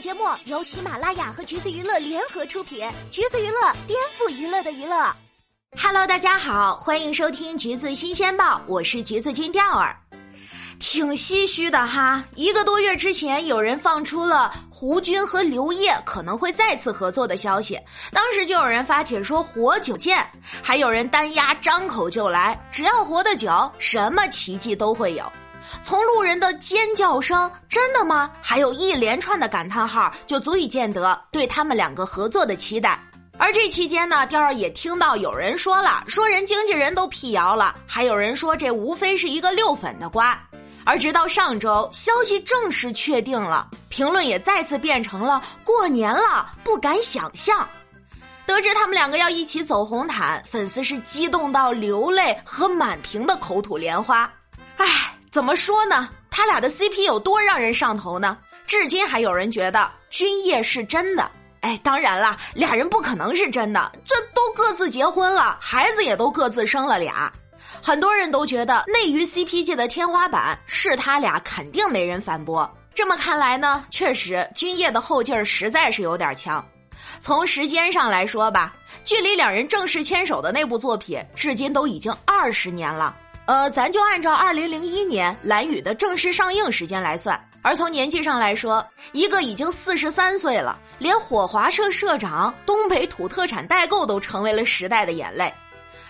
节目由喜马拉雅和橘子娱乐联合出品，橘子娱乐颠覆娱乐的娱乐。Hello，大家好，欢迎收听橘子新鲜报，我是橘子君钓儿。挺唏嘘的哈，一个多月之前，有人放出了胡军和刘烨可能会再次合作的消息，当时就有人发帖说活久见，还有人单押张口就来，只要活得久，什么奇迹都会有。从路人的尖叫声“真的吗？”还有一连串的感叹号，就足以见得对他们两个合作的期待。而这期间呢，调儿也听到有人说了，说人经纪人都辟谣了，还有人说这无非是一个溜粉的瓜。而直到上周，消息正式确定了，评论也再次变成了“过年了，不敢想象”。得知他们两个要一起走红毯，粉丝是激动到流泪和满屏的口吐莲花。唉。怎么说呢？他俩的 CP 有多让人上头呢？至今还有人觉得君夜是真的。哎，当然了，俩人不可能是真的，这都各自结婚了，孩子也都各自生了俩。很多人都觉得内娱 CP 界的天花板是他俩，肯定没人反驳。这么看来呢，确实君夜的后劲儿实在是有点强。从时间上来说吧，距离两人正式牵手的那部作品，至今都已经二十年了。呃，咱就按照二零零一年《蓝雨》的正式上映时间来算，而从年纪上来说，一个已经四十三岁了，连火华社社长、东北土特产代购都成为了时代的眼泪，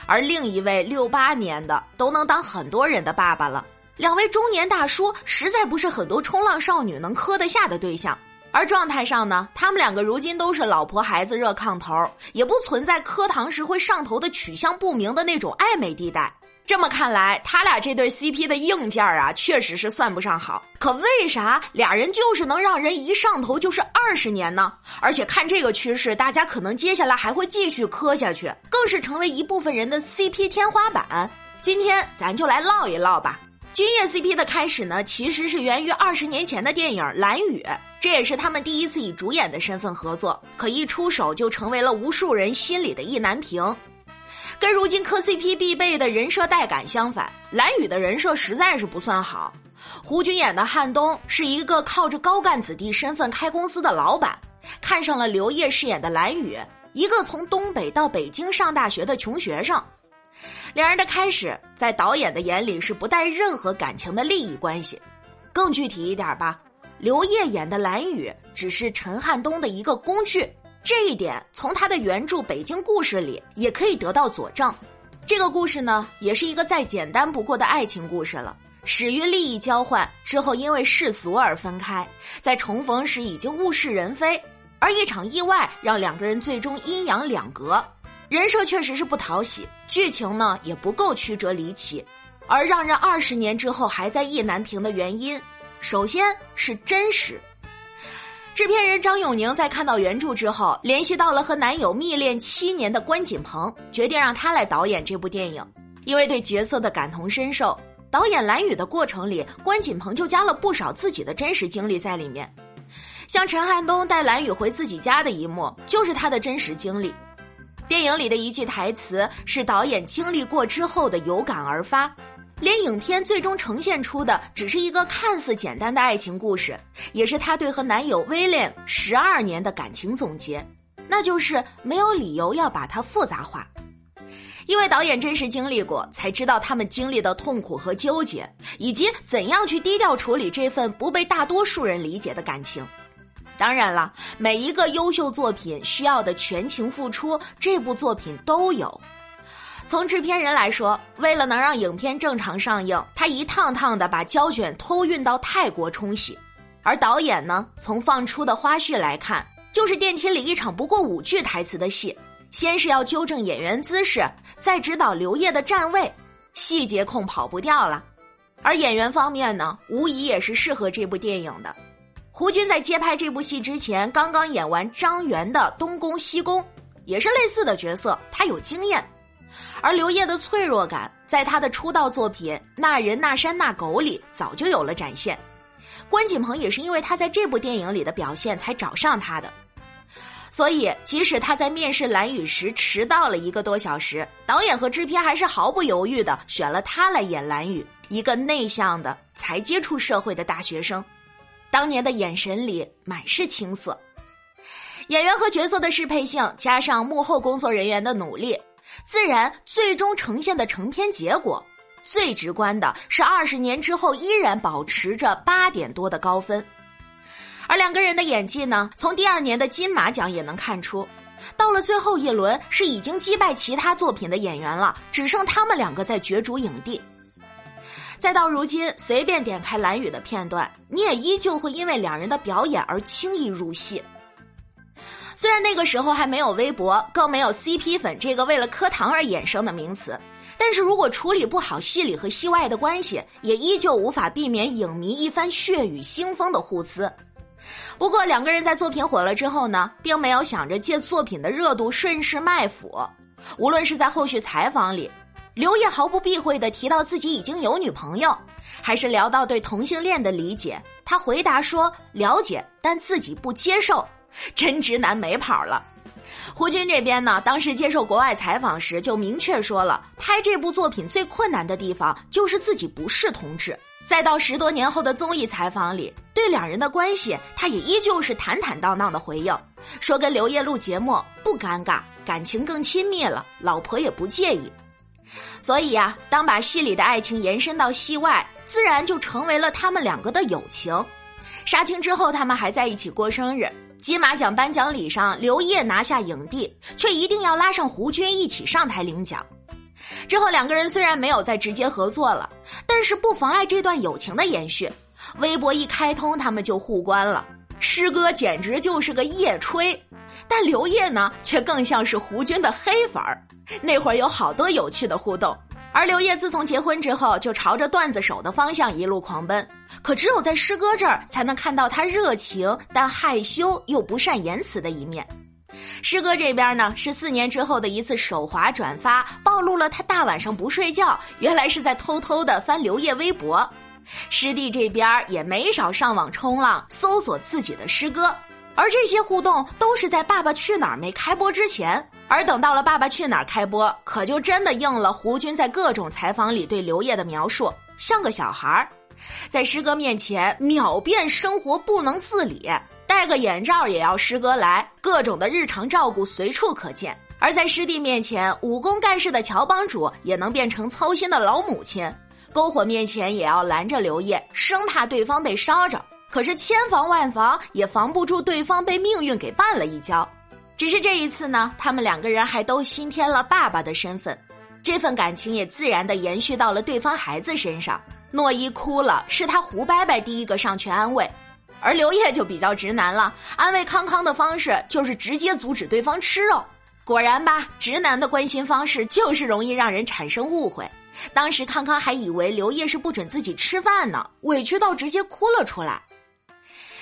而另一位六八年的都能当很多人的爸爸了。两位中年大叔实在不是很多冲浪少女能磕得下的对象，而状态上呢，他们两个如今都是老婆孩子热炕头，也不存在磕糖时会上头的取向不明的那种暧昧地带。这么看来，他俩这对 CP 的硬件啊，确实是算不上好。可为啥俩人就是能让人一上头就是二十年呢？而且看这个趋势，大家可能接下来还会继续磕下去，更是成为一部分人的 CP 天花板。今天咱就来唠一唠吧。君夜 CP 的开始呢，其实是源于二十年前的电影《蓝雨》，这也是他们第一次以主演的身份合作，可一出手就成为了无数人心里的意难平。跟如今磕 CP 必备的人设带感相反，蓝宇的人设实在是不算好。胡军演的汉东是一个靠着高干子弟身份开公司的老板，看上了刘烨饰演的蓝宇，一个从东北到北京上大学的穷学生。两人的开始，在导演的眼里是不带任何感情的利益关系。更具体一点吧，刘烨演的蓝宇只是陈汉东的一个工具。这一点从他的原著《北京故事》里也可以得到佐证。这个故事呢，也是一个再简单不过的爱情故事了。始于利益交换，之后因为世俗而分开，在重逢时已经物是人非。而一场意外让两个人最终阴阳两隔。人设确实是不讨喜，剧情呢也不够曲折离奇。而让人二十年之后还在意难平的原因，首先是真实。制片人张永宁在看到原著之后，联系到了和男友密恋七年的关锦鹏，决定让他来导演这部电影。因为对角色的感同身受，导演蓝雨的过程里，关锦鹏就加了不少自己的真实经历在里面。像陈汉东带蓝雨回自己家的一幕，就是他的真实经历。电影里的一句台词是导演经历过之后的有感而发。连影片最终呈现出的只是一个看似简单的爱情故事，也是她对和男友威廉十二年的感情总结，那就是没有理由要把它复杂化，因为导演真实经历过，才知道他们经历的痛苦和纠结，以及怎样去低调处理这份不被大多数人理解的感情。当然了，每一个优秀作品需要的全情付出，这部作品都有。从制片人来说，为了能让影片正常上映，他一趟趟的把胶卷偷运到泰国冲洗；而导演呢，从放出的花絮来看，就是电梯里一场不过五句台词的戏，先是要纠正演员姿势，再指导刘烨的站位，细节控跑不掉了。而演员方面呢，无疑也是适合这部电影的。胡军在接拍这部戏之前，刚刚演完张元的《东宫西宫》，也是类似的角色，他有经验。而刘烨的脆弱感，在他的出道作品《那人那山那狗》里早就有了展现。关锦鹏也是因为他在这部电影里的表现才找上他的。所以，即使他在面试蓝雨时迟到了一个多小时，导演和制片还是毫不犹豫的选了他来演蓝雨，一个内向的才接触社会的大学生。当年的眼神里满是青涩。演员和角色的适配性，加上幕后工作人员的努力，自然最终呈现的成片结果，最直观的是二十年之后依然保持着八点多的高分。而两个人的演技呢，从第二年的金马奖也能看出，到了最后一轮是已经击败其他作品的演员了，只剩他们两个在角逐影帝。再到如今，随便点开蓝宇的片段，你也依旧会因为两人的表演而轻易入戏。虽然那个时候还没有微博，更没有 CP 粉这个为了磕糖而衍生的名词，但是如果处理不好戏里和戏外的关系，也依旧无法避免影迷一番血雨腥风的互撕。不过两个人在作品火了之后呢，并没有想着借作品的热度顺势卖腐，无论是在后续采访里，刘烨毫不避讳的提到自己已经有女朋友，还是聊到对同性恋的理解，他回答说了解，但自己不接受。真直男没跑了。胡军这边呢，当时接受国外采访时就明确说了，拍这部作品最困难的地方就是自己不是同志。再到十多年后的综艺采访里，对两人的关系，他也依旧是坦坦荡荡的回应，说跟刘烨录节目不尴尬，感情更亲密了，老婆也不介意。所以呀，当把戏里的爱情延伸到戏外，自然就成为了他们两个的友情。杀青之后，他们还在一起过生日。金马奖颁奖礼上，刘烨拿下影帝，却一定要拉上胡军一起上台领奖。之后两个人虽然没有再直接合作了，但是不妨碍这段友情的延续。微博一开通，他们就互关了。师哥简直就是个夜吹，但刘烨呢，却更像是胡军的黑粉儿。那会儿有好多有趣的互动。而刘烨自从结婚之后，就朝着段子手的方向一路狂奔。可只有在师哥这儿，才能看到他热情但害羞又不善言辞的一面。师哥这边呢，是四年之后的一次手滑转发，暴露了他大晚上不睡觉，原来是在偷偷的翻刘烨微博。师弟这边也没少上网冲浪，搜索自己的师哥。而这些互动都是在《爸爸去哪儿》没开播之前，而等到了《爸爸去哪儿》开播，可就真的应了胡军在各种采访里对刘烨的描述，像个小孩儿，在师哥面前秒变生活不能自理，戴个眼罩也要师哥来，各种的日常照顾随处可见；而在师弟面前，武功盖世的乔帮主也能变成操心的老母亲，篝火面前也要拦着刘烨，生怕对方被烧着。可是千防万防也防不住对方被命运给绊了一跤，只是这一次呢，他们两个人还都新添了爸爸的身份，这份感情也自然的延续到了对方孩子身上。诺一哭了，是他胡伯伯第一个上去安慰，而刘烨就比较直男了，安慰康康的方式就是直接阻止对方吃肉。果然吧，直男的关心方式就是容易让人产生误会。当时康康还以为刘烨是不准自己吃饭呢，委屈到直接哭了出来。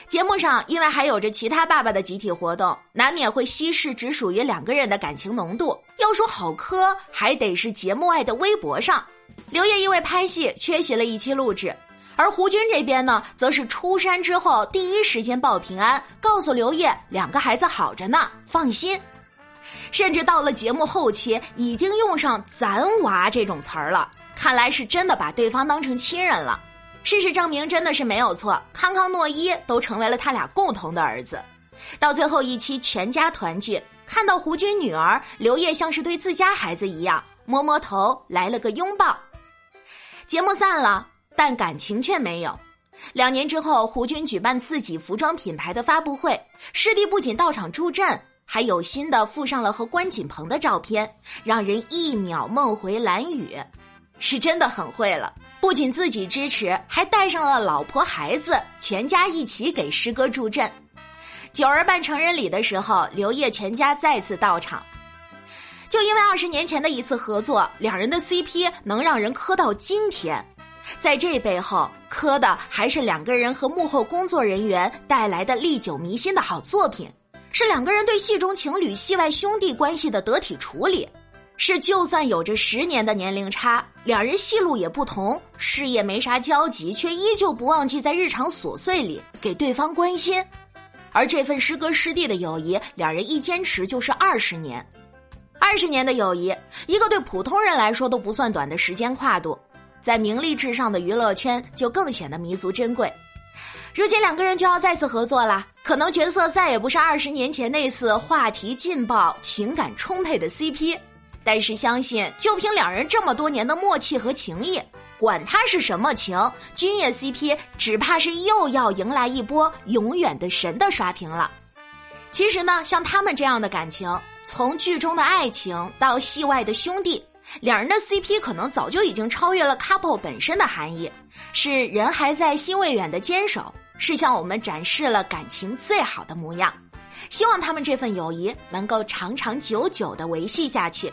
节目上，因为还有着其他爸爸的集体活动，难免会稀释只属于两个人的感情浓度。要说好磕，还得是节目外的微博上。刘烨因为拍戏缺席了一期录制，而胡军这边呢，则是出山之后第一时间报平安，告诉刘烨两个孩子好着呢，放心。甚至到了节目后期，已经用上“咱娃”这种词儿了，看来是真的把对方当成亲人了。事实证明，真的是没有错。康康、诺一都成为了他俩共同的儿子。到最后一期全家团聚，看到胡军女儿刘烨像是对自家孩子一样，摸摸头，来了个拥抱。节目散了，但感情却没有。两年之后，胡军举办自己服装品牌的发布会，师弟不仅到场助阵，还有心的附上了和关锦鹏的照片，让人一秒梦回蓝雨。是真的很会了，不仅自己支持，还带上了老婆孩子，全家一起给师哥助阵。九儿办成人礼的时候，刘烨全家再次到场。就因为二十年前的一次合作，两人的 CP 能让人磕到今天。在这背后，磕的还是两个人和幕后工作人员带来的历久弥新的好作品，是两个人对戏中情侣、戏外兄弟关系的得体处理。是，就算有着十年的年龄差，两人戏路也不同，事业没啥交集，却依旧不忘记在日常琐碎里给对方关心。而这份师哥师弟的友谊，两人一坚持就是二十年。二十年的友谊，一个对普通人来说都不算短的时间跨度，在名利至上的娱乐圈就更显得弥足珍贵。如今两个人就要再次合作了，可能角色再也不是二十年前那次话题劲爆、情感充沛的 CP，但是相信就凭两人这么多年的默契和情谊，管他是什么情，君夜 CP 只怕是又要迎来一波永远的神的刷屏了。其实呢，像他们这样的感情，从剧中的爱情到戏外的兄弟，两人的 CP 可能早就已经超越了 couple 本身的含义，是人还在心未远的坚守，是向我们展示了感情最好的模样。希望他们这份友谊能够长长久久的维系下去。